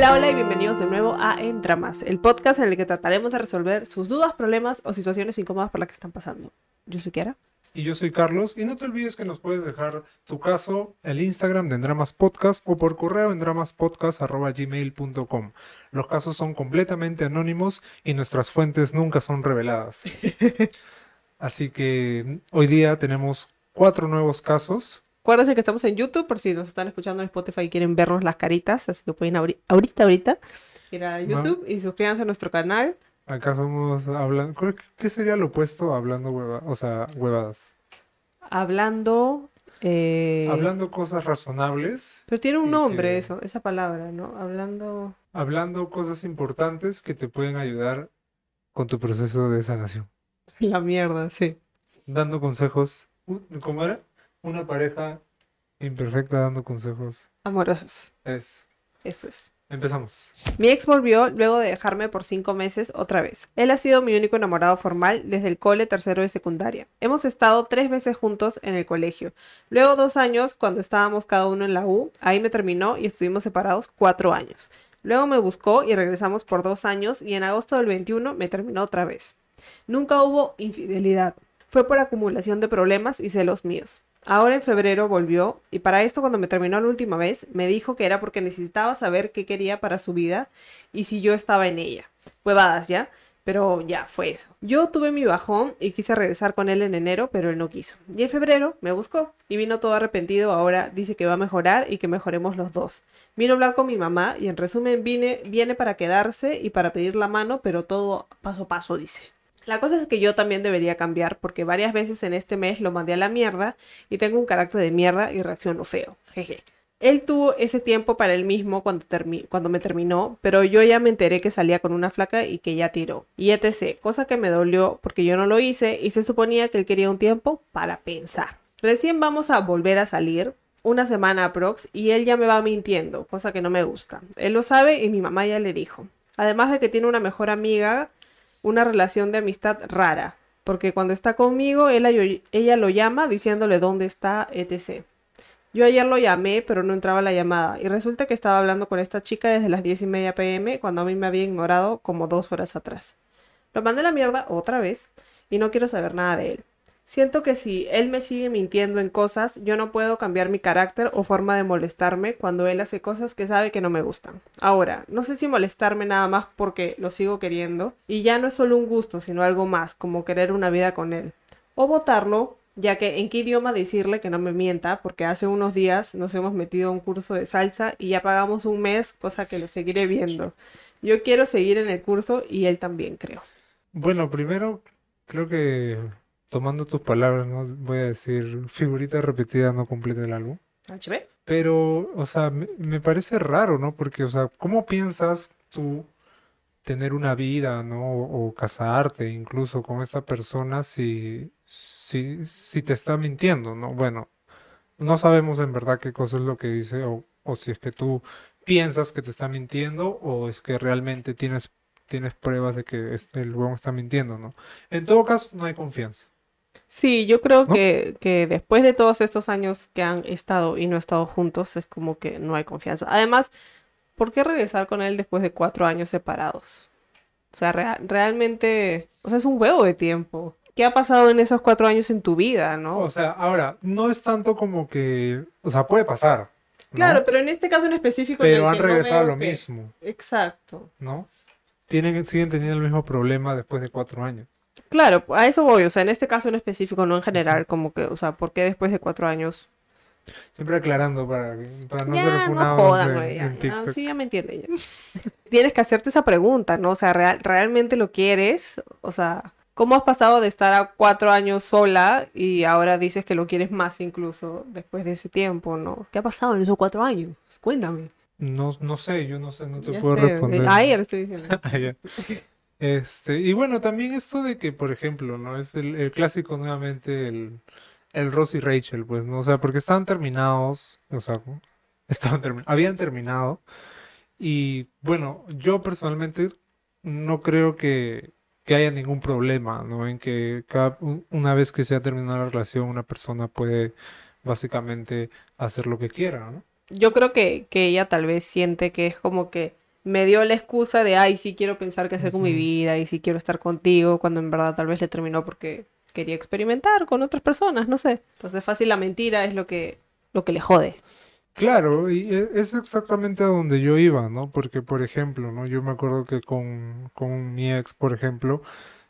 Hola, hola y bienvenidos de nuevo a Entramas, el podcast en el que trataremos de resolver sus dudas, problemas o situaciones incómodas por las que están pasando. Yo soy Kiara. Y yo soy Carlos. Y no te olvides que nos puedes dejar tu caso en el Instagram de Endramas Podcast o por correo en dramaspodcast.gmail.com. Los casos son completamente anónimos y nuestras fuentes nunca son reveladas. Así que hoy día tenemos cuatro nuevos casos. Acuérdense que estamos en YouTube por si nos están escuchando en Spotify y quieren vernos las caritas. Así que pueden abrir ahorita, ahorita ir a YouTube y suscríbanse a nuestro canal. Acá somos hablando. ¿Qué sería lo opuesto a hablando huevadas? O sea, huevadas. Hablando. Eh, hablando cosas razonables. Pero tiene un nombre eso, esa palabra, ¿no? Hablando. Hablando cosas importantes que te pueden ayudar con tu proceso de sanación. La mierda, sí. Dando consejos. ¿Cómo era? Una pareja imperfecta dando consejos. Amorosos. Es. Eso es. Empezamos. Mi ex volvió luego de dejarme por cinco meses otra vez. Él ha sido mi único enamorado formal desde el cole tercero de secundaria. Hemos estado tres veces juntos en el colegio. Luego dos años, cuando estábamos cada uno en la U, ahí me terminó y estuvimos separados cuatro años. Luego me buscó y regresamos por dos años y en agosto del 21 me terminó otra vez. Nunca hubo infidelidad. Fue por acumulación de problemas y celos míos. Ahora en febrero volvió y para esto cuando me terminó la última vez me dijo que era porque necesitaba saber qué quería para su vida y si yo estaba en ella. Huevadas ya, pero ya fue eso. Yo tuve mi bajón y quise regresar con él en enero, pero él no quiso. Y en febrero me buscó y vino todo arrepentido. Ahora dice que va a mejorar y que mejoremos los dos. Vino a hablar con mi mamá y en resumen viene, viene para quedarse y para pedir la mano, pero todo paso a paso dice. La cosa es que yo también debería cambiar porque varias veces en este mes lo mandé a la mierda y tengo un carácter de mierda y reacciono feo. Jeje. Él tuvo ese tiempo para él mismo cuando, cuando me terminó, pero yo ya me enteré que salía con una flaca y que ya tiró. Y etc. Cosa que me dolió porque yo no lo hice y se suponía que él quería un tiempo para pensar. Recién vamos a volver a salir, una semana aprox, y él ya me va mintiendo, cosa que no me gusta. Él lo sabe y mi mamá ya le dijo. Además de que tiene una mejor amiga una relación de amistad rara, porque cuando está conmigo, ella lo llama diciéndole dónde está, etc. Yo ayer lo llamé, pero no entraba la llamada, y resulta que estaba hablando con esta chica desde las 10 y media pm, cuando a mí me había ignorado como dos horas atrás. Lo mandé a la mierda otra vez, y no quiero saber nada de él. Siento que si él me sigue mintiendo en cosas, yo no puedo cambiar mi carácter o forma de molestarme cuando él hace cosas que sabe que no me gustan. Ahora, no sé si molestarme nada más porque lo sigo queriendo y ya no es solo un gusto, sino algo más, como querer una vida con él. O votarlo, ya que en qué idioma decirle que no me mienta, porque hace unos días nos hemos metido a un curso de salsa y ya pagamos un mes, cosa que lo seguiré viendo. Yo quiero seguir en el curso y él también, creo. Bueno, primero creo que tomando tus palabras, ¿no? Voy a decir, figurita repetida no completa el álbum. ¿HB? Pero, o sea, me, parece raro, ¿no? Porque, o sea, ¿cómo piensas tú tener una vida, ¿no? O, casarte incluso con esta persona si, si, si te está mintiendo, ¿no? Bueno, no sabemos en verdad qué cosa es lo que dice o, o si es que tú piensas que te está mintiendo o es que realmente tienes, tienes pruebas de que este, el huevón está mintiendo, ¿no? En todo caso, no hay confianza. Sí, yo creo que, que después de todos estos años que han estado y no estado juntos, es como que no hay confianza. Además, ¿por qué regresar con él después de cuatro años separados? O sea, realmente, o sea, es un huevo de tiempo. ¿Qué ha pasado en esos cuatro años en tu vida, no? O sea, ahora, no es tanto como que, o sea, puede pasar. Claro, pero en este caso en específico. Pero han regresado a lo mismo. Exacto. ¿No? Tienen, siguen teniendo el mismo problema después de cuatro años. Claro, a eso voy, o sea, en este caso en específico, no en general, como que, o sea, ¿por qué después de cuatro años? Siempre aclarando para, para no ya, ser no jodan, güey, ya, sí, ya me entiende. Tienes que hacerte esa pregunta, ¿no? O sea, ¿realmente lo quieres? O sea, ¿cómo has pasado de estar a cuatro años sola y ahora dices que lo quieres más incluso después de ese tiempo, ¿no? ¿Qué ha pasado en esos cuatro años? Cuéntame. No, no sé, yo no sé, no te puedo responder. Ayer estoy diciendo. este, y bueno, también esto de que, por ejemplo, ¿no? Es el, clásico nuevamente, el, el Ross y Rachel, pues, ¿no? O sea, porque estaban terminados, o sea, estaban habían terminado. Y bueno, yo personalmente no creo que, que haya ningún problema, ¿no? En que cada, una vez que se ha terminado la relación, una persona puede básicamente hacer lo que quiera, ¿no? Yo creo que, que ella tal vez siente que es como que me dio la excusa de, ay, sí quiero pensar qué hacer con mi vida y sí quiero estar contigo, cuando en verdad tal vez le terminó porque quería experimentar con otras personas, no sé. Entonces fácil la mentira es lo que, lo que le jode. Claro, y e- es exactamente a donde yo iba, ¿no? Porque, por ejemplo, ¿no? Yo me acuerdo que con, con mi ex, por ejemplo,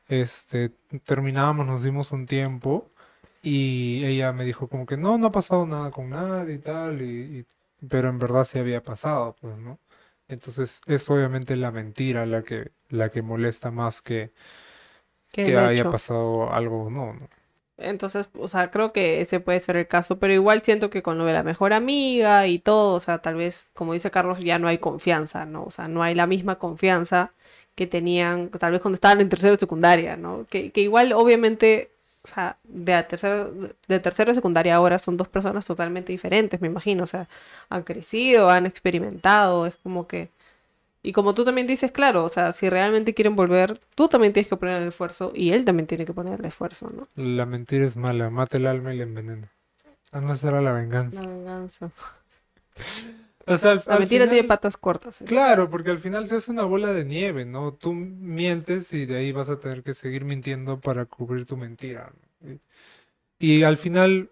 este, terminábamos, nos dimos un tiempo y ella me dijo como que no, no ha pasado nada con nadie y tal, y, y- pero en verdad sí había pasado, pues, ¿no? Entonces es obviamente la mentira la que, la que molesta más que, Que haya hecho. pasado algo o no, ¿no? Entonces, o sea, creo que ese puede ser el caso, pero igual siento que con lo de la mejor amiga y todo, o sea, tal vez, como dice Carlos, ya no hay confianza, ¿no? O sea, no hay la misma confianza que tenían tal vez cuando estaban en tercero de secundaria, ¿no? Que, que igual, obviamente, o sea, de a tercero, de tercero de secundaria ahora son dos personas totalmente diferentes, me imagino, o sea, han crecido, han experimentado, es como que... Y como tú también dices, claro, o sea, si realmente quieren volver, tú también tienes que poner el esfuerzo y él también tiene que poner el esfuerzo, ¿no? La mentira es mala, mata el alma y la envenena. Ah, no será la venganza. La venganza. O sea, al, La al mentira tiene final- patas cortas. ¿eh? Claro, porque al final se hace una bola de nieve, ¿no? Tú mientes y de ahí vas a tener que seguir mintiendo para cubrir tu mentira. Y, y al final,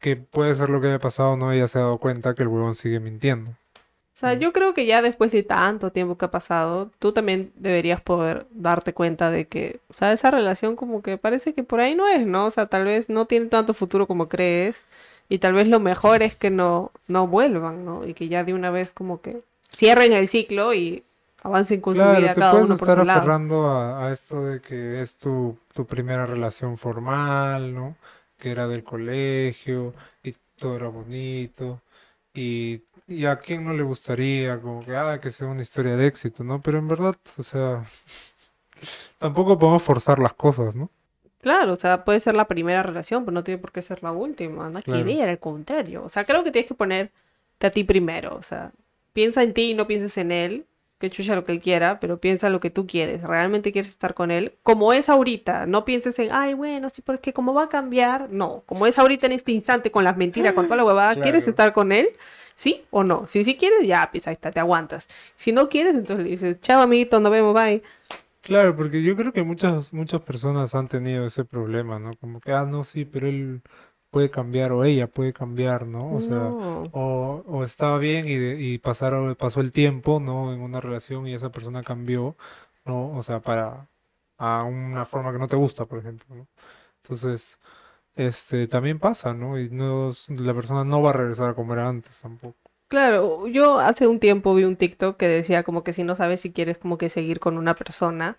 que puede ser lo que haya pasado, no ella se ha dado cuenta que el huevón sigue mintiendo. O sea, yo creo que ya después de tanto tiempo que ha pasado, tú también deberías poder darte cuenta de que, o sea, esa relación como que parece que por ahí no es, ¿no? O sea, tal vez no tiene tanto futuro como crees y tal vez lo mejor es que no, no vuelvan, ¿no? Y que ya de una vez como que cierren el ciclo y avancen con su vida te cada puedes uno por estar su lado. aferrando a, a esto de que es tu, tu primera relación formal, ¿no? Que era del colegio y todo era bonito. Y, y a quién no le gustaría, como que, ah, que sea una historia de éxito, ¿no? Pero en verdad, o sea, tampoco podemos forzar las cosas, ¿no? Claro, o sea, puede ser la primera relación, pero no tiene por qué ser la última, nada que Claro. ver, al contrario. O sea, creo que tienes que ponerte a ti primero, o sea, piensa en ti y no pienses en él, que chucha lo que él quiera, pero piensa lo que tú quieres, realmente quieres estar con él, como es ahorita, no pienses en, ay, bueno, sí, porque cómo va a cambiar, no, como es ahorita en este instante con las mentiras, con toda la huevada, ¿quieres estar con él? ¿Sí o no? Si sí quieres, ya, pues ahí está, te aguantas. Si no quieres, entonces le dices, chao, amiguito, nos vemos, bye. Claro, porque yo creo que muchas, muchas personas han tenido ese problema, ¿no? Como que, ah, no, sí, pero él puede cambiar o ella puede cambiar, ¿no? O sea, No. o, o estaba bien y, de- y pasaron, pasó el tiempo, ¿no? En una relación y esa persona cambió, ¿no? O sea, para a una forma que no te gusta, por ejemplo, ¿no? Entonces, este, también pasa, ¿no? Y no, la persona no va a regresar a como era antes tampoco. Claro, yo hace un tiempo vi un TikTok que decía como que si no sabes si quieres como que seguir con una persona,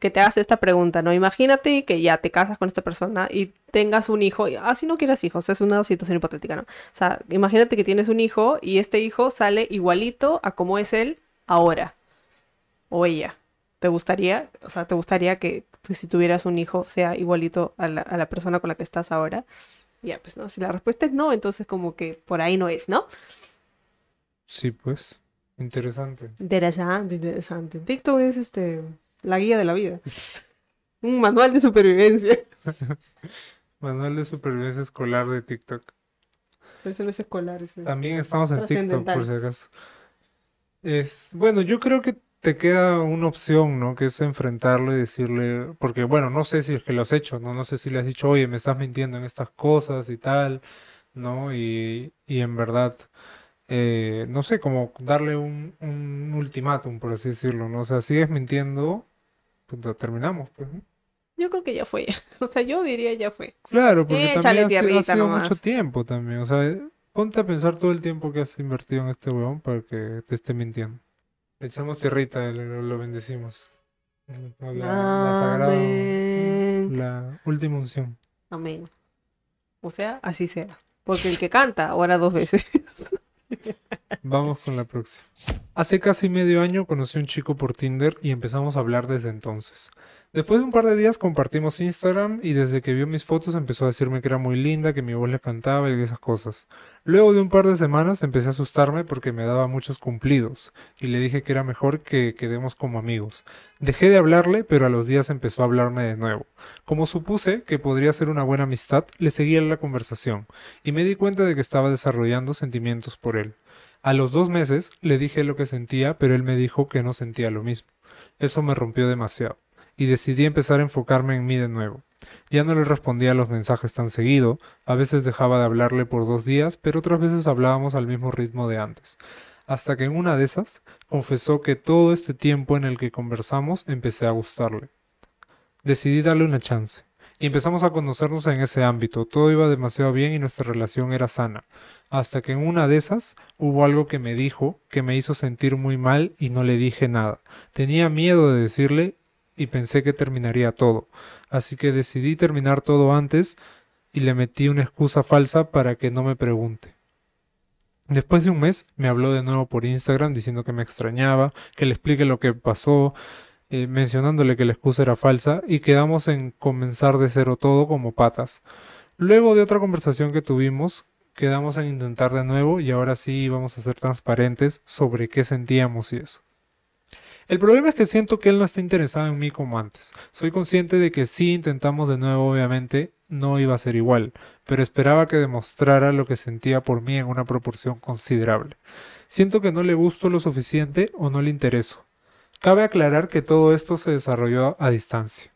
que te hagas esta pregunta, ¿no? Imagínate que ya te casas con esta persona y tengas un hijo, si no quieres hijos, es una situación hipotética, ¿no? O sea, imagínate que tienes un hijo y este hijo sale igualito a como es él ahora, o ella. ¿Te gustaría? O sea, ¿te gustaría que si tuvieras un hijo sea igualito a la persona con la que estás ahora? Ya, pues no, si la respuesta es no, entonces como que por ahí no es, ¿no? Sí, pues, interesante. Interesante, interesante. TikTok es este la guía de la vida. Un manual de supervivencia. Manual de supervivencia escolar de TikTok. Pero eso no es escolar. eso es- También estamos en TikTok, por si acaso. Es, bueno, yo creo que te queda una opción, ¿no? Que es enfrentarlo y decirle, porque bueno, no sé si es que lo has hecho, ¿no? No sé si le has dicho, oye, me estás mintiendo en estas cosas y tal, ¿no? Y, y en verdad, eh, no sé, como darle un, un ultimátum, por así decirlo, ¿no? O sea, sigues mintiendo, puta, terminamos, pues, ¿no? Yo creo que ya fue. O sea, yo diría ya fue. Claro, porque Échale también ha ha sido nomás. mucho tiempo también, o sea, ponte a pensar todo el tiempo que has invertido en este huevón para que te esté mintiendo. Le echamos tierrita, lo, lo bendecimos. La, la sagrada, la última unción. Amén. O sea, así será. Porque el que canta, ahora dos veces. Vamos con la próxima. Hace casi medio año conocí a un chico por Tinder y empezamos a hablar desde entonces. Después de un par de días compartimos Instagram y desde que vio mis fotos empezó a decirme que era muy linda, que mi voz le cantaba y esas cosas. Luego de un par de semanas empecé a asustarme porque me daba muchos cumplidos y le dije que era mejor que quedemos como amigos. Dejé de hablarle, pero a los días empezó a hablarme de nuevo. Como supuse que podría ser una buena amistad, le seguí la conversación y me di cuenta de que estaba desarrollando sentimientos por él. A los dos meses le dije lo que sentía, pero él me dijo que no sentía lo mismo. Eso me rompió demasiado y decidí empezar a enfocarme en mí de nuevo. Ya no le respondía a los mensajes tan seguido, a veces dejaba de hablarle por dos días, pero otras veces hablábamos al mismo ritmo de antes. Hasta que en una de esas confesó que todo este tiempo en el que conversamos empecé a gustarle. Decidí darle una chance. Y empezamos a conocernos en ese ámbito. Todo iba demasiado bien y nuestra relación era sana. Hasta que en una de esas hubo algo que me dijo que me hizo sentir muy mal y no le dije nada. Tenía miedo de decirle y pensé que terminaría todo. Así que decidí terminar todo antes y le metí una excusa falsa para que no me pregunte. Después de un mes me habló de nuevo por Instagram diciendo que me extrañaba, que le explique lo que pasó, eh, mencionándole que la excusa era falsa y quedamos en comenzar de cero todo como patas. Luego de otra conversación que tuvimos, quedamos en intentar de nuevo y ahora sí íbamos a ser transparentes sobre qué sentíamos y eso. El problema es que siento que él no está interesado en mí como antes. Soy consciente de que si intentamos de nuevo, obviamente, no iba a ser igual, pero esperaba que demostrara lo que sentía por mí en una proporción considerable. Siento que no le gusto lo suficiente o no le intereso. Cabe aclarar que todo esto se desarrolló a distancia.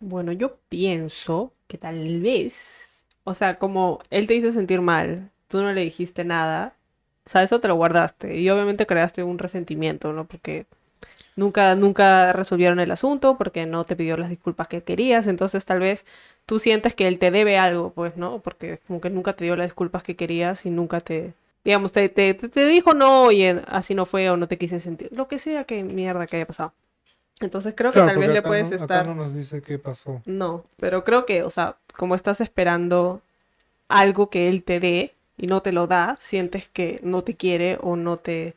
Bueno, yo pienso que tal vez, o sea, como él te hizo sentir mal, tú no le dijiste nada, o sea, eso te lo guardaste y obviamente creaste un resentimiento, ¿no? Porque nunca, nunca resolvieron el asunto porque no te pidió las disculpas que querías, entonces tal vez tú sientes que él te debe algo, pues, ¿no? Porque como que nunca te dio las disculpas que querías y nunca te, digamos, te, te, te dijo no y así no fue o no te quise sentir, lo que sea que mierda que haya pasado. Entonces creo que tal vez le puedes estar... no nos dice qué pasó. No, pero creo que, o sea, como estás esperando algo que él te dé y no te lo da, sientes que no te quiere o no te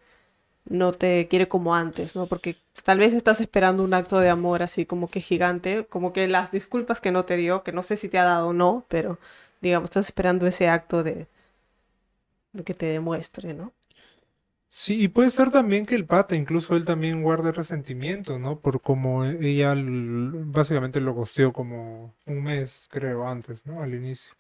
no te quiere como antes, ¿no? Porque tal vez estás esperando un acto de amor así como que gigante, como que las disculpas que no te dio, que no sé si te ha dado o no, pero digamos, estás esperando ese acto de, que te demuestre, ¿no? Sí, y puede ser también que el pata, incluso él también guarde resentimiento, ¿no? Por como ella básicamente lo costeó como un mes, creo, antes, ¿no? Al inicio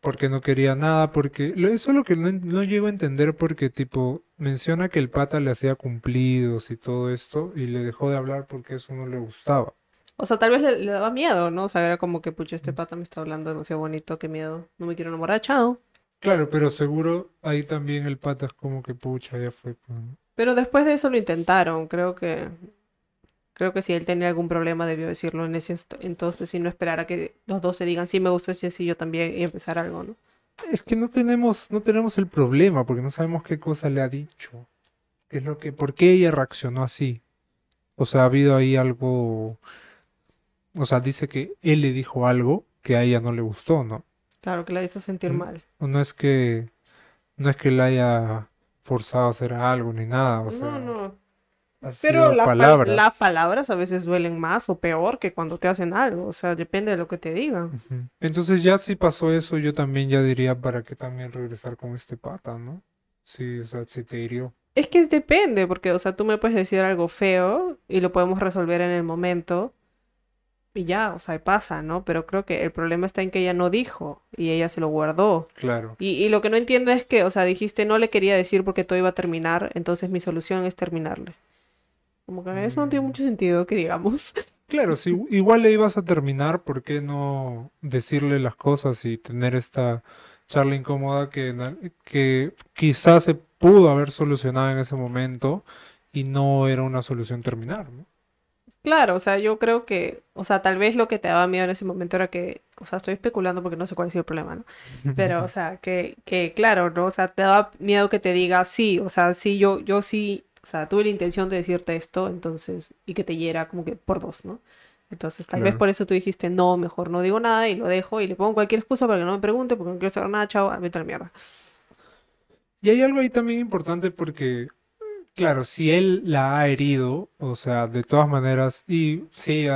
porque no quería nada, porque eso es lo que no, no, llego a entender porque tipo menciona que el pata le hacía cumplidos y todo esto y le dejó de hablar porque eso no le gustaba. O sea, tal vez le, daba miedo, ¿no? O sea, era como que, pucha, este pata me está hablando demasiado bonito, qué miedo, no me quiero enamorar, chao. Claro, pero seguro ahí también el pata es como que, pucha, ya fue. Pues, pero después de eso lo intentaron, creo que Creo que si él tenía algún problema debió decirlo en ese entonces y no esperar a que los dos se digan sí me gusta sí yo también y empezar algo, ¿no? Es que no tenemos no tenemos el problema porque no sabemos qué cosa le ha dicho. ¿Qué es lo que por qué ella reaccionó así? O sea, ha habido ahí algo o sea, dice que él le dijo algo que a ella no le gustó, ¿no? Claro, que la hizo sentir mal. No es que no es que la haya forzado a hacer algo ni nada, o sea, no, no. Pero las palabras. palabras a veces duelen más o peor que cuando te hacen algo, o sea, depende de lo que te digan. Entonces ya si pasó eso, yo también ya diría para qué también regresar con este pata, ¿no? Sí, o sea, si te hirió. Es que depende, porque, o sea, tú me puedes decir algo feo y lo podemos resolver en el momento y ya, o sea, pasa, ¿no? Pero creo que el problema está en que ella no dijo y ella se lo guardó. Claro. Y, y lo que no entiendo es que, o sea, dijiste no le quería decir porque todo iba a terminar, entonces mi solución es terminarle. Como que eso no tiene mucho sentido que digamos. Claro, si igual le ibas a terminar, ¿por qué no decirle las cosas y tener esta charla incómoda que, que quizás se pudo haber solucionado en ese momento y no era una solución terminar, ¿no? Claro, o sea, yo creo que, o sea, tal vez lo que te daba miedo en ese momento era que, o sea, estoy especulando porque no sé cuál ha sido el problema, ¿no? Pero, o sea, que, que claro, ¿no? O sea, te daba miedo que te diga, sí, o sea, sí, yo, yo sí o sea, tuve la intención de decirte esto, entonces, y que te hiera como que por dos, ¿no? Entonces, tal vez por eso tú dijiste, no, mejor no digo nada y lo dejo y le pongo cualquier excusa para que no me pregunte porque no quiero saber nada, chao, vete a la mierda. Y hay algo ahí también importante porque Claro, si él la ha herido, o sea, de todas maneras, y si,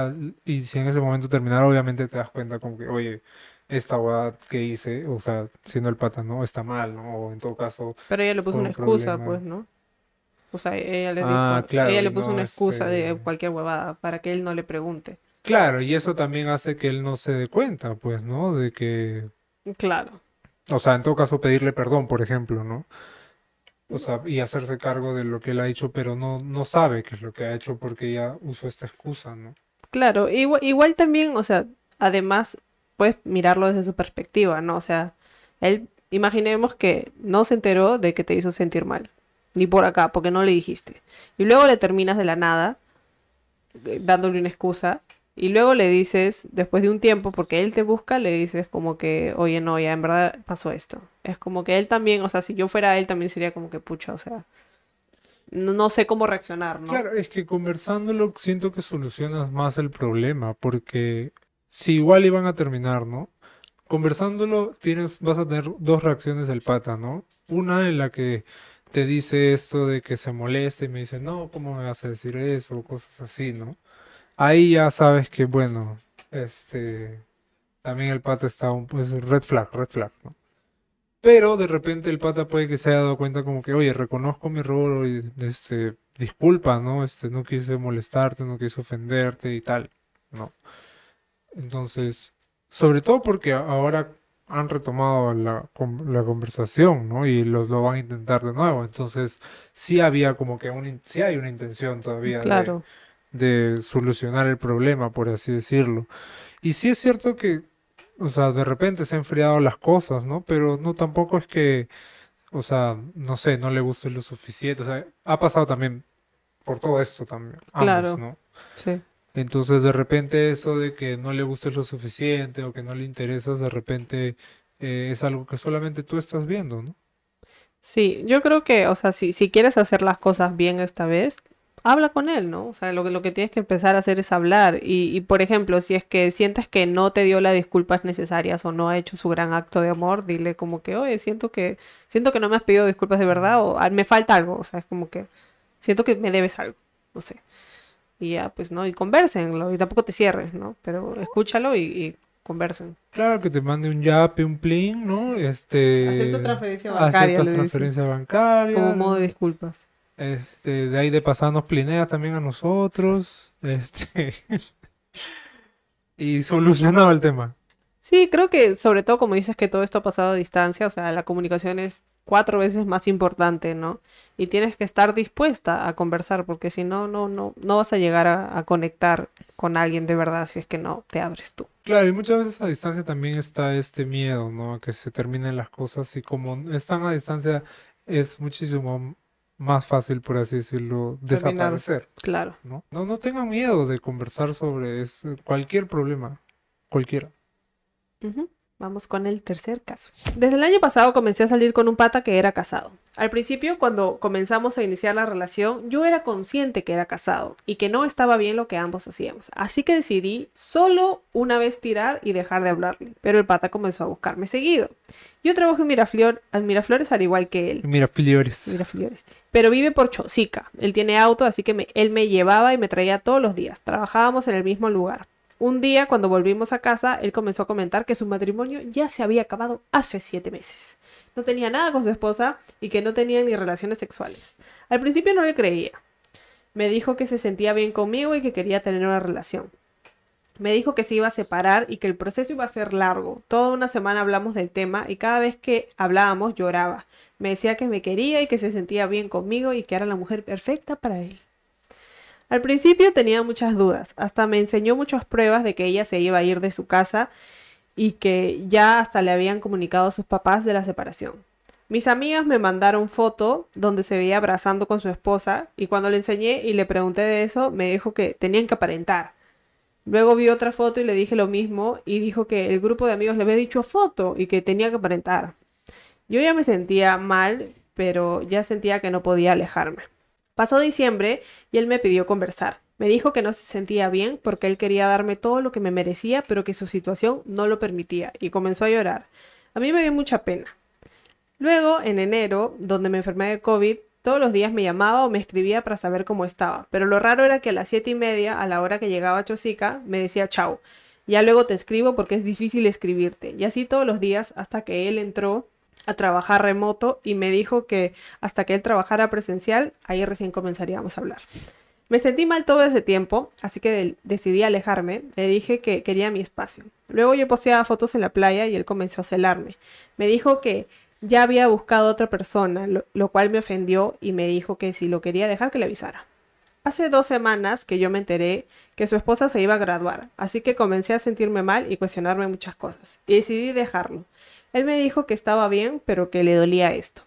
y si en ese momento terminar, obviamente te das cuenta como que, oye, esta hueá que hice, o sea, siendo el pata, ¿no? Está mal, ¿no? O en todo caso, Pero ella le puso Fue una un excusa, problema. pues, ¿no? O sea, ella le Ah, dijo, claro, ella y le puso no, una excusa de este- cualquier huevada para que él no le pregunte. claro, y eso también hace que él no se dé cuenta, pues, ¿no? De que, Claro, o sea, en todo caso pedirle perdón, por ejemplo, ¿no? O sea, y hacerse cargo de lo que él ha hecho, pero no, no sabe qué es lo que ha hecho porque ella usó esta excusa, ¿no? claro. Igual, igual también, o sea, además puedes mirarlo desde su perspectiva, ¿no? O sea, él, imaginemos que no se enteró de que te hizo sentir mal, ni por acá, porque no le dijiste. Y luego le terminas de la nada, eh, dándole una excusa, y luego le dices, después de un tiempo, porque él te busca, le dices como que, oye, no, ya en verdad pasó esto. Es como que él también, o sea, si yo fuera él, también sería como que, pucha, o sea, no, sé cómo reaccionar, ¿no? Claro, es que conversándolo siento que solucionas más el problema, porque si igual iban a terminar, ¿no? Conversándolo tienes, vas a tener dos reacciones del pata, ¿no? Una en la que te dice esto de que se molesta y me dice, no, ¿cómo me vas a decir eso? Cosas así, ¿no? Ahí ya sabes que, bueno, este, también el pata está un, pues, red flag, red flag, ¿no? Pero de repente el pata puede que se haya dado cuenta como que, oye, reconozco mi error, este, disculpa, ¿no? Este, no quise molestarte, no quise ofenderte y tal, ¿no? Entonces, sobre todo porque ahora han retomado la, con- la conversación, ¿no? Y los lo van a intentar de nuevo. Entonces, sí había como que un, sí hay una intención todavía de, Claro, de solucionar el problema, por así decirlo. Y sí es cierto que, o sea, de repente se han enfriado las cosas, ¿no? Pero no tampoco es que, o sea, no sé, no le guste lo suficiente. O sea, ha pasado también por todo esto también, ambos, Claro. ¿no? sí. Entonces, de repente eso de que no le gustes lo suficiente o que no le interesas, de repente eh, es algo que solamente tú estás viendo, ¿no? Sí, yo creo que, o sea, si, si quieres hacer las cosas bien esta vez, habla con él, ¿no? O sea, lo que, lo que tienes que empezar a hacer es hablar. Y, y, por ejemplo, si es que sientes que no te dio las disculpas necesarias o no ha hecho su gran acto de amor, dile como que, oye, siento que, siento que no me has pedido disculpas de verdad o "Ah, me falta algo. O sea, es como que siento que me debes algo, no sé. Y ya, pues, ¿no? Y conversenlo y tampoco te cierres, ¿no? Pero escúchalo y, y conversen. Claro que te mande un yape, un plin, ¿no? Este, Acepto transferencia bancaria, aceptas transferencia bancaria. Como modo de disculpas. Este, de ahí de pasada nos plineas también a nosotros. Este, y solucionado el tema. Sí, creo que sobre todo como dices que todo esto ha pasado a distancia, o sea, la comunicación es cuatro veces más importante, ¿no? Y tienes que estar dispuesta a conversar, porque si no, no, no, no vas a llegar a, a conectar con alguien de verdad si es que no te abres tú. Claro, y muchas veces a distancia también está este miedo, ¿no? A que se terminen las cosas y como están a distancia es muchísimo más fácil, por así decirlo, Terminar. desaparecer, Claro. ¿no? No, no tengan miedo de conversar sobre eso, cualquier problema, cualquiera. Vamos con el tercer caso. Desde el año pasado comencé a salir con un pata que era casado. Al principio, cuando comenzamos a iniciar la relación, yo era consciente que era casado y que no estaba bien lo que ambos hacíamos. Así que decidí solo una vez tirar y dejar de hablarle. Pero el pata comenzó a buscarme seguido. Yo trabajo en Miraflor, en Miraflores al igual que él. Mira, Filiores. Miraflores. Pero vive por Chosica. Él tiene auto, así que me- él me llevaba y me traía todos los días. Trabajábamos en el mismo lugar. Un día, cuando volvimos a casa, él comenzó a comentar que su matrimonio ya se había acabado hace siete meses. No tenía nada con su esposa y que no tenían ni relaciones sexuales. Al principio no le creía. Me dijo que se sentía bien conmigo y que quería tener una relación. Me dijo que se iba a separar y que el proceso iba a ser largo. Toda una semana hablamos del tema y cada vez que hablábamos lloraba. Me decía que me quería y que se sentía bien conmigo y que era la mujer perfecta para él. Al principio tenía muchas dudas, hasta me enseñó muchas pruebas de que ella se iba a ir de su casa y que ya hasta le habían comunicado a sus papás de la separación. Mis amigas me mandaron foto donde se veía abrazando con su esposa y cuando le enseñé y le pregunté de eso, me dijo que tenían que aparentar. Luego vi otra foto y le dije lo mismo y dijo que el grupo de amigos le había dicho foto y que tenía que aparentar. Yo ya me sentía mal, pero ya sentía que no podía alejarme. Pasó diciembre y él me pidió conversar. Me dijo que no se sentía bien porque él quería darme todo lo que me merecía, pero que su situación no lo permitía y comenzó a llorar. A mí me dio mucha pena. Luego, en enero, donde me enfermé de COVID, Todos los días me llamaba o me escribía para saber cómo estaba, pero lo raro era que a las siete y media, a la hora que llegaba Chosica, me decía chao. Ya luego te escribo porque es difícil escribirte. Y así todos los días hasta que él entró a trabajar remoto y me dijo que hasta que él trabajara presencial, ahí recién comenzaríamos a hablar. Me sentí mal todo ese tiempo, así que decidí alejarme. Le dije que quería mi espacio. Luego yo posteaba fotos en la playa y él comenzó a celarme. Me dijo que ya había buscado otra persona, lo, lo cual me ofendió y me dijo que si lo quería dejar que le avisara. Hace dos semanas que yo me enteré que su esposa se iba a graduar, así que comencé a sentirme mal y cuestionarme muchas cosas, y decidí dejarlo. Él me dijo que estaba bien, pero que le dolía esto.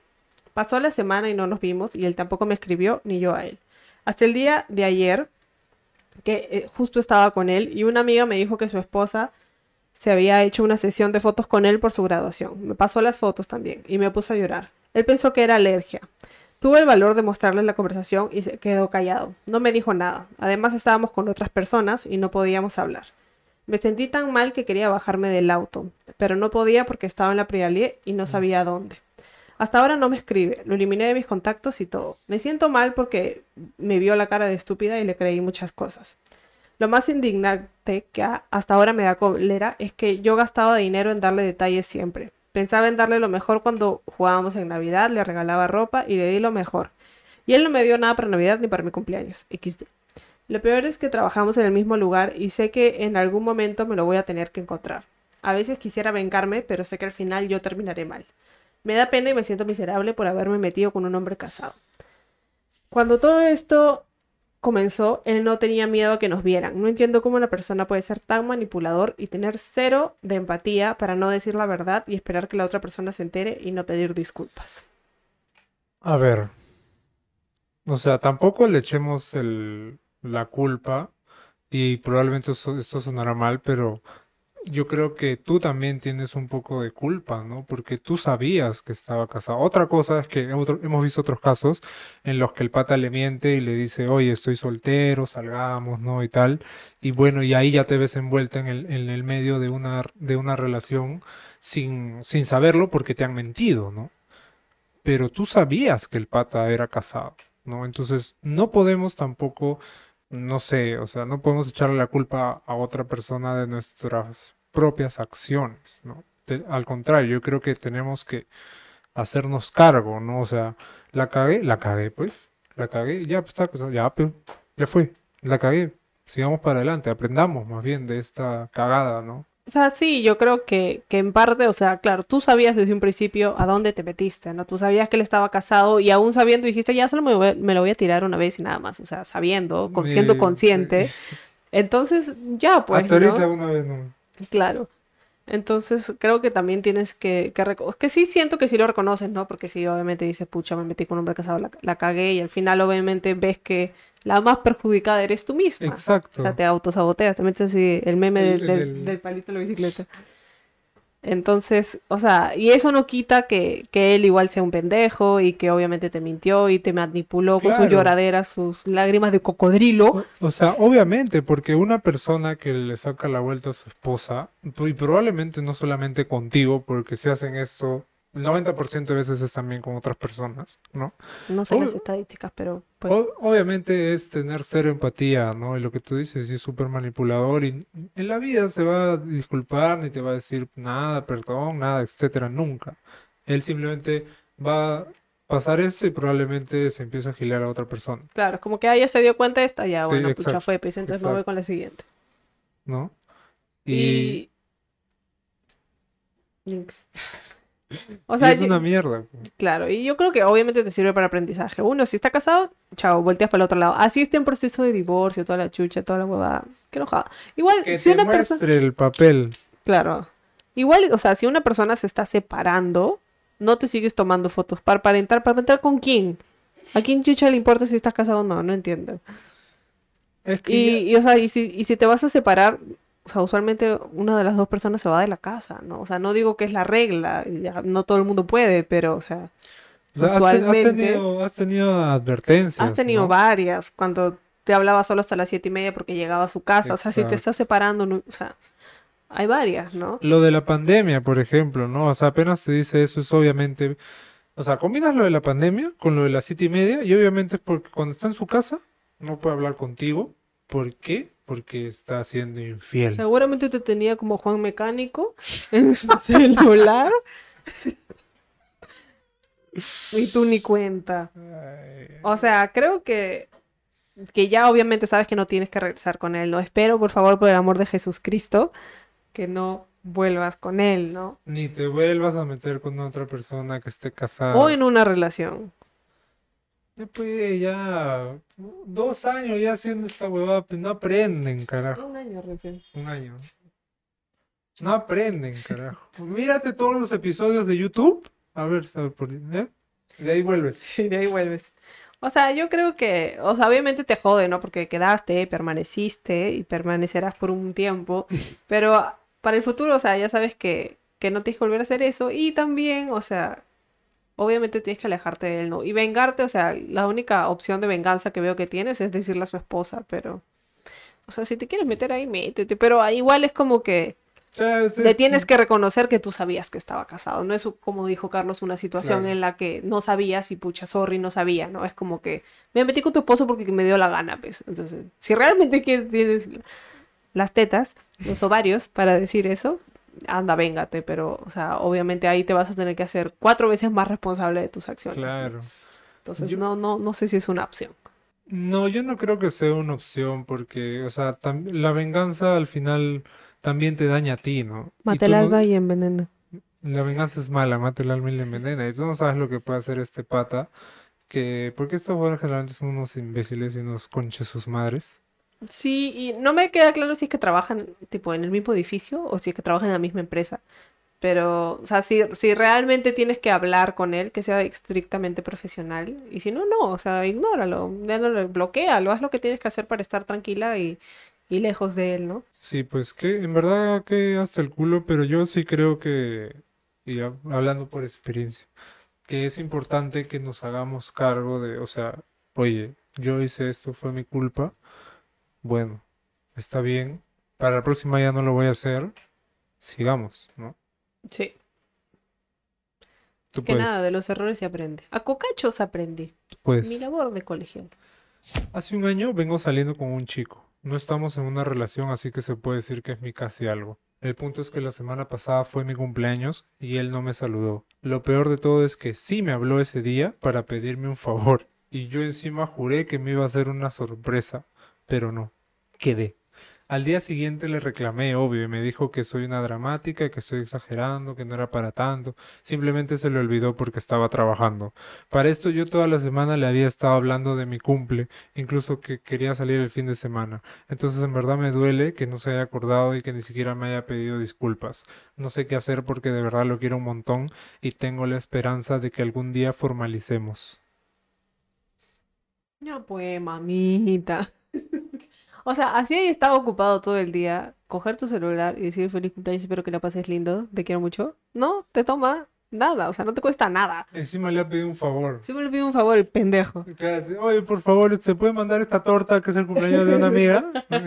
Pasó la semana y no nos vimos y él tampoco me escribió ni yo a él. Hasta el día de ayer, que eh, justo estaba con él y una amiga me dijo que su esposa se había hecho una sesión de fotos con él por su graduación. Me pasó las fotos también y me puso a llorar. Él pensó que era alergia. Tuve el valor de mostrarle la conversación y se quedó callado. No me dijo nada. Además estábamos con otras personas y no podíamos hablar. Me sentí tan mal que quería bajarme del auto, pero no podía porque estaba en la Prialie y no sabía dónde. Hasta ahora no me escribe, lo eliminé de mis contactos y todo. Me siento mal porque me vio la cara de estúpida y le creí muchas cosas. Lo más indignante que hasta ahora me da cólera es que yo gastaba dinero en darle detalles siempre. Pensaba en darle lo mejor cuando jugábamos en Navidad, le regalaba ropa y le di lo mejor. Y él no me dio nada para Navidad ni para mi cumpleaños. XD. Lo peor es que trabajamos en el mismo lugar y sé que en algún momento me lo voy a tener que encontrar. A veces quisiera vengarme, pero sé que al final yo terminaré mal. Me da pena y me siento miserable por haberme metido con un hombre casado. Cuando todo esto comenzó, él no tenía miedo a que nos vieran. No entiendo cómo una persona puede ser tan manipulador y tener cero de empatía para no decir la verdad y esperar que la otra persona se entere y no pedir disculpas. A ver. O sea, tampoco le echemos el, la culpa y probablemente esto, sonará mal, pero yo creo que tú también tienes un poco de culpa, ¿no? Porque tú sabías que estaba casado. Otra cosa es que hemos visto otros casos en los que el pata le miente y le dice, oye, estoy soltero, salgamos, ¿no? Y tal. Y bueno, y ahí ya te ves envuelta en el, en el medio de una, de una relación sin, sin saberlo porque te han mentido, ¿no? Pero tú sabías que el pata era casado, ¿no? Entonces, no podemos tampoco no sé, o sea, no podemos echarle la culpa a otra persona de nuestras propias acciones, ¿no? al contrario, yo creo que tenemos que hacernos cargo, ¿no? O sea, la cagué, la cagué, pues, la cagué, ya, pues, está, ya, pues, ya fue, la cagué, sigamos para adelante, aprendamos más bien de esta cagada, ¿no? O sea, sí, yo creo que, que en parte, o sea, claro, tú sabías desde un principio a dónde te metiste, ¿no? Tú sabías que él estaba casado y aún sabiendo dijiste, ya solo me, lo voy a tirar una vez y nada más, o sea, sabiendo, siendo consciente. Entonces, ya, pues. Hasta ahorita una vez no. Claro. Entonces, creo que también tienes que, que, que sí siento que sí lo reconoces, ¿no? Porque si obviamente dices, pucha, me metí con un hombre casado, la, la cagué y al final obviamente ves que la más perjudicada eres tú misma. Exacto. O sea, te autosaboteas, te metes así el meme del, del, palito de la bicicleta. Entonces, o sea, y eso no quita que, que, él igual sea un pendejo y que obviamente te mintió y te manipuló con sus lloraderas, sus lágrimas de cocodrilo. O, sea, obviamente, porque una persona que le saca la vuelta a su esposa, y probablemente no solamente contigo, porque si hacen esto el 90% de veces es también con otras personas, ¿no? No sé las estadísticas, pero... Pues... obviamente es tener cero empatía, ¿no? Y lo que tú dices es súper manipulador y en la vida se va a disculpar ni te va a decir nada, perdón, nada, etcétera, nunca. Él simplemente va a pasar esto y probablemente se empieza a gilear a otra persona. Claro, como que ella se dio cuenta de esta, ya, bueno, pues ya fue, pues entonces me voy con la siguiente. ¿No? Y... Links. O sea, es una mierda. Claro, y yo creo que obviamente te sirve para aprendizaje. Uno, si está casado, chao, volteas para el otro lado. Así está en proceso de divorcio, toda la chucha, toda la huevada. Qué enojada. Igual, que si una persona. el papel. Claro. Igual, o sea, si una persona se está separando, no te sigues tomando fotos. ¿Para aparentar? ¿Para aparentar con quién? ¿A quién chucha le importa si estás casado o no? No entiendo. y, o sea, y si, y si te vas a separar, o sea, usualmente una de las dos personas se va de la casa, ¿no? O sea, no digo que es la regla, ya no todo el mundo puede, pero, o sea, usualmente... Has tenido, advertencias. Has tenido varias, cuando te hablaba solo hasta las siete y media porque llegaba a su casa, o sea, si te estás separando, o sea, hay varias, ¿no? Lo de la pandemia, por ejemplo, ¿no? O sea, apenas te dice eso, es obviamente O sea, combinas lo de la pandemia con lo de las siete y media y obviamente es porque cuando está en su casa no puede hablar contigo. ¿Por qué? Porque está siendo infiel. Seguramente te tenía como Juan Mecánico en su celular. y tú ni cuenta. O sea, creo que, que ya obviamente sabes que no tienes que regresar con él, ¿no? Espero, por favor, por el amor de Jesús Cristo, que no vuelvas con él, ¿no? Ni te vuelvas a meter con otra persona que esté casada. O en una relación. Ya pues, ya dos años ya haciendo esta huevada, pues no aprenden, carajo. Un año recién. Un año. No aprenden, carajo. Mírate todos los episodios de YouTube. A ver, ¿eh? De ahí vuelves. Y de ahí vuelves. O sea, yo creo que, o sea, obviamente te jode, ¿no? Porque quedaste, permaneciste y permanecerás por un tiempo, pero para el futuro, o sea, ya sabes que, que no tienes que volver a hacer eso y también, o sea, obviamente tienes que alejarte de él, ¿no? Y vengarte, o sea, la única opción de venganza que veo que tienes es decirle a su esposa, pero, o sea, si te quieres meter ahí, métete, pero ah, igual es como que Ya, este- le tienes que reconocer que tú sabías que estaba casado. No es como dijo Carlos, una situación Claro. en la que no sabías y pucha, sorry, no sabía, ¿no? Es como que me metí con tu esposo porque me dio la gana, pues. Entonces, si realmente tienes las tetas, los ovarios para decir eso, anda, véngate, pero, o sea, obviamente ahí te vas a tener que hacer cuatro veces más responsable de tus acciones. ¿no? Claro. Entonces, Yo- no, no, no sé si es una opción. No, yo no creo que sea una opción porque, o sea, tam- la venganza al final también te daña a ti, ¿no? Mata el no- alba y envenena. La venganza es mala, mata el alma y la envenena. Y tú no sabes lo que puede hacer este pata. Que, porque estos jugadores generalmente son unos imbéciles y unos conches sus madres. Sí, y no me queda claro si es que trabajan tipo en el mismo edificio o si es que trabajan en la misma empresa. Pero, o sea, si, si realmente tienes que hablar con él, que sea estrictamente profesional. Y si no, no, o sea, ignóralo, bloquealo, haz lo que tienes que hacer para estar tranquila y, y lejos de él, ¿no? Sí, pues que en verdad que hasta el culo, pero yo sí creo que, y hab- hablando por experiencia, que es importante que nos hagamos cargo de, o sea, oye, yo hice esto, fue mi culpa. Bueno, está bien. Para la próxima ya no lo voy a hacer. Sigamos, ¿no? Sí. Tú Que puedes, nada, de los errores se aprende. A cocachos aprendí. tú puedes. Mi labor de colegial. Hace un año vengo saliendo con un chico. No estamos en una relación, así que se puede decir que es mi casi algo. El punto es que la semana pasada fue mi cumpleaños y él no me saludó. Lo peor de todo es que sí me habló ese día para pedirme un favor. Y yo encima juré que me iba a hacer una sorpresa, pero no. Quedé. Al día siguiente le reclamé, obvio, y me dijo que soy una dramática, que estoy exagerando, que no era para tanto. Simplemente se le olvidó porque estaba trabajando. Para esto yo toda la semana le había estado hablando de mi cumple, incluso que quería salir el fin de semana. Entonces en verdad me duele que no se haya acordado y que ni siquiera me haya pedido disculpas. No sé qué hacer porque de verdad lo quiero un montón y tengo la esperanza de que algún día formalicemos. Ya pues, mamita. O sea, así estaba ocupado todo el día, coger tu celular y decir feliz cumpleaños, espero que la pases lindo, te quiero mucho. No, te toma nada, o sea, no te cuesta nada. Encima le ha pedido un favor. Siempre le pido un favor el pendejo. Claro, Oye, por favor, ¿se puede mandar esta torta que es el cumpleaños de una amiga?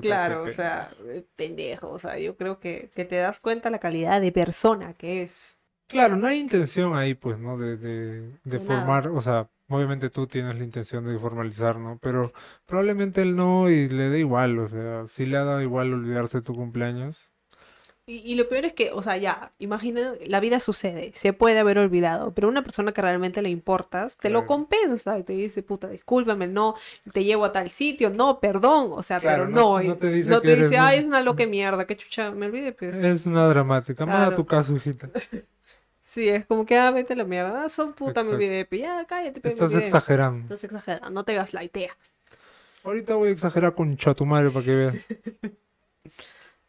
Claro, o sea, el pendejo, o sea, yo creo que, que te das cuenta la calidad de persona que es. Claro, no hay intención ahí, pues, ¿no? De, de, de De nada. formar, o sea, obviamente tú tienes la intención de formalizar, ¿no? Pero probablemente él no y le da igual, o sea, si le ha dado igual olvidarse de tu cumpleaños. Y, y lo peor es que, o sea, ya, imagina, la vida sucede, se puede haber olvidado, pero una persona que realmente le importas, te lo compensa y te dice, puta, discúlpame, no, te llevo a tal sitio, no, perdón, o sea, Claro, pero no- no, no te dice no te un- ay, es una loca mierda, qué chucha, me olvidé, pues. Es una dramática. Manda Claro. tu caso, hijita. Sí, es como que, ah, vete a la mierda, ah, son puta, me Exacto. olvidé, pues ya, cállate, pues, me Estás olvidé. exagerando. Estás exagerando, no te gaslightea. Ahorita voy a exagerar con chatumadre para que veas.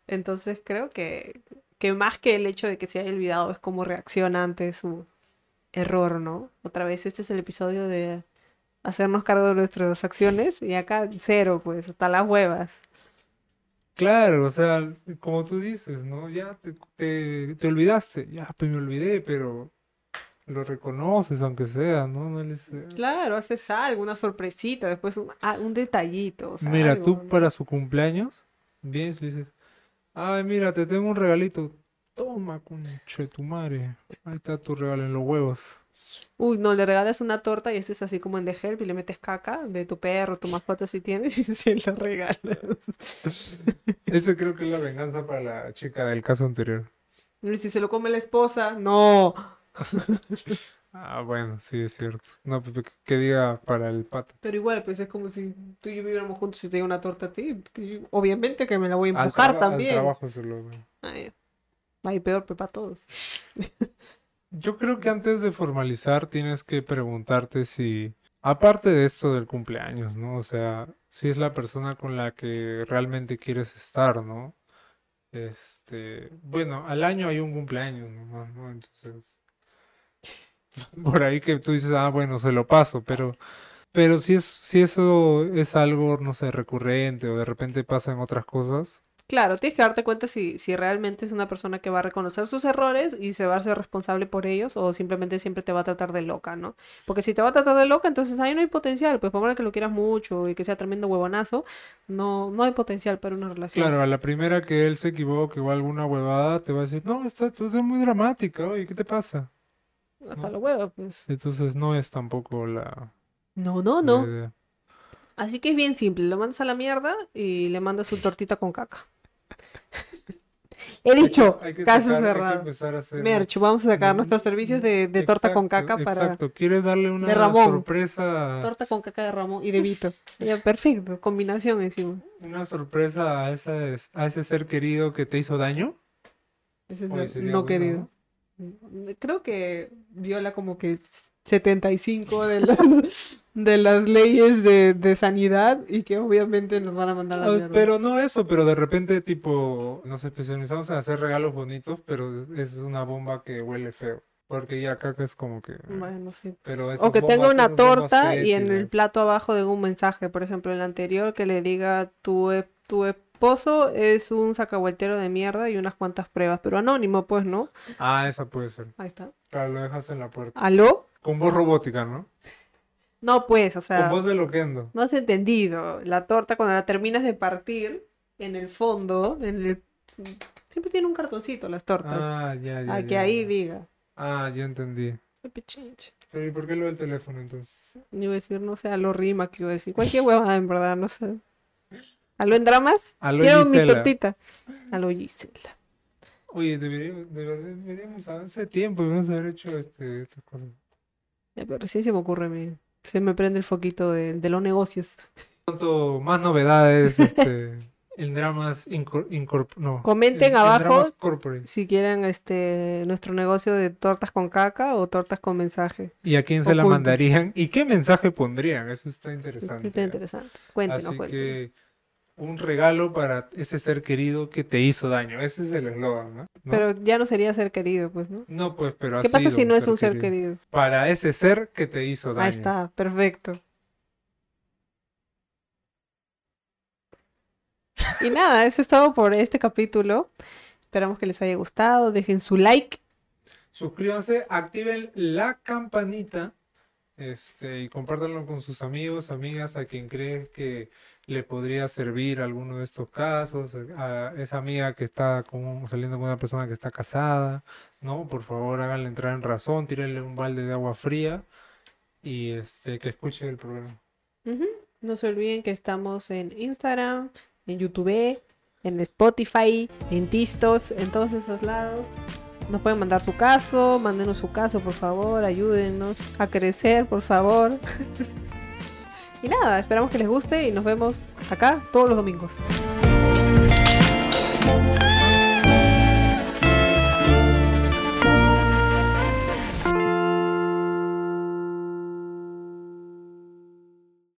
Entonces creo que, que más que el hecho de que se haya olvidado es cómo reacciona ante su error, ¿no? Otra vez este es el episodio de hacernos cargo de nuestras acciones y acá cero, pues, hasta las huevas. Claro, o sea, como tú dices, ¿no? Ya te, te, te olvidaste. Ya, pues me olvidé, pero lo reconoces, aunque sea, ¿no? No les- Claro, haces algo, una sorpresita, después un, ah, un detallito, o sea, Mira, algo, tú ¿no? para su cumpleaños, vienes y le dices, ay, mira, te tengo un regalito, Toma, conche tu madre. Ahí está tu regalo en los huevos. Uy, no, le regalas una torta y este es así como en The Help y le metes caca de tu perro, tu mascota si tienes y se la regalas. Eso creo que es la venganza para la chica del caso anterior. Y si se lo come la esposa, no. Ah, bueno, sí, es cierto. No, pues, que, que diga para el pato. Pero igual, pues es como si tú y yo viviéramos juntos y te diera una torta a ti. obviamente que me la voy a Al empujar al también. trabajo se lo- Ay, ay, peor, para todos. Yo creo que antes de formalizar tienes que preguntarte si, aparte de esto del cumpleaños, ¿no? O sea, si es la persona con la que realmente quieres estar, ¿no? Este, bueno, al año hay un cumpleaños, ¿no? Entonces, por ahí que tú dices, ah, bueno, se lo paso, pero, pero si es, si eso es algo, no sé, recurrente o de repente pasa en otras cosas, Claro, tienes que darte cuenta si, si realmente es una persona que va a reconocer sus errores y se va a ser responsable por ellos o simplemente siempre te va a tratar de loca, ¿no? Porque si te va a tratar de loca, entonces ahí no hay potencial. Pues por más que lo quieras mucho y que sea tremendo huevonazo, no, no hay potencial para una relación. Claro, a la primera que él se equivoque o alguna huevada, te va a decir, no, está, tú eres muy dramática, oye, ¿qué te pasa? Hasta no. los huevos, pues. Entonces no es tampoco la, No, no, no. idea. Así que es bien simple, lo mandas a la mierda y le mandas su tortita con caca. He dicho, Hay que caso sacar- hay que cerrado. empezar a hacer- Merch, vamos a sacar nuestros servicios de, de torta con caca para Exacto, quieres darle una Ramón. sorpresa, torta con caca de Ramón y de Vito. Ya, perfecto, combinación encima. una sorpresa a ese, a ese ser querido que te hizo daño. Ese sería no bueno, querido. Creo que viola como que 75 de las, de las leyes de, de sanidad y que obviamente nos van a mandar a la Ah, mierda. Pero no eso, pero de repente tipo nos especializamos en hacer regalos bonitos, pero es una bomba que huele feo. Porque ya caca es como que... Bueno, sí. Pero O que tenga una torta y en el plato abajo de un mensaje, por ejemplo, el anterior que le diga tu, e- tu esposo es un sacahueltero de mierda y unas cuantas pruebas, pero anónimo, pues, ¿no? Ah, esa puede ser. Ahí está. Claro, lo dejas en la puerta. ¿Aló? Con voz robótica, ¿no? No, pues, o sea, Con voz de loquendo. no has entendido. La torta, cuando la terminas de partir, en el fondo, en el... siempre tiene un cartoncito las tortas. Ah, ya, ya, a que ya, ahí ya. diga. Ah, ya entendí. Pero ¿y por qué lo del teléfono entonces? Yo iba a decir, no sé, a lo rima que iba a decir. Cualquier huevada, en verdad, no sé. ¿Aló en dramas? Quiero mi tortita. Aló Gisela. Oye, deberíamos, debe- deberíamos hace tiempo debemos haber hecho este, estas cosas. Ya, pero recién se me ocurre a mí. Se me prende el foquito de, de los negocios. Pronto más novedades, este, en dramas no, Comenten en- en abajo si quieren este nuestro negocio de tortas con caca o tortas con mensaje. ¿Y a quién se la mandarían? ¿Y qué mensaje pondrían? Eso está interesante. Está interesante. Cuéntenos, Así cuéntenos. que un regalo para ese ser querido que te hizo daño. Ese es el eslogan, ¿no? ¿No? Pero ya no sería ser querido, pues, ¿no? No, pues, pero ha ¿Qué pasa sido si no es un ser querido? Para ese ser que te hizo daño. Ahí está, perfecto. Y nada, eso es todo por este capítulo. Esperamos que les haya gustado. Dejen su like. Suscríbanse, activen la campanita este, y compártanlo con sus amigos, amigas, a quien creen que le podría servir alguno de estos casos, a esa amiga que está saliendo con una persona que está casada, ¿no? Por favor, háganle entrar en razón, tírenle un balde de agua fría y este, que escuche el programa. No se olviden que estamos en Instagram, en YouTube, en Spotify, en Tistos, en todos esos lados. Nos pueden mandar su caso, mándenos su caso, por favor, ayúdennos a crecer, por favor. y nada, esperamos que les guste y nos vemos acá todos los domingos.